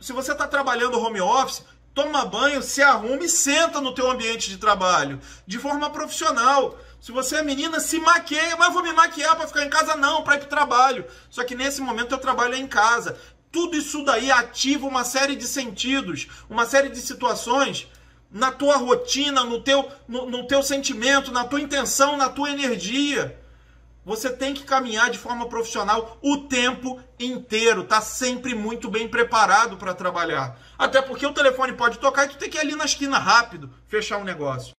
Se você está trabalhando home office, toma banho, se arruma e senta no teu ambiente de trabalho, de forma profissional. Se você é menina, se maqueia, mas vou me maquiar para ficar em casa não, para ir para o trabalho. Só que nesse momento eu trabalho em casa. Tudo isso daí ativa uma série de sentidos, uma série de situações na tua rotina, no teu, no, no teu sentimento, na tua intenção, na tua energia. Você tem que caminhar de forma profissional o tempo inteiro, tá sempre muito bem preparado para trabalhar. Até porque o telefone pode tocar e tu tem que ir ali na esquina rápido, fechar um negócio.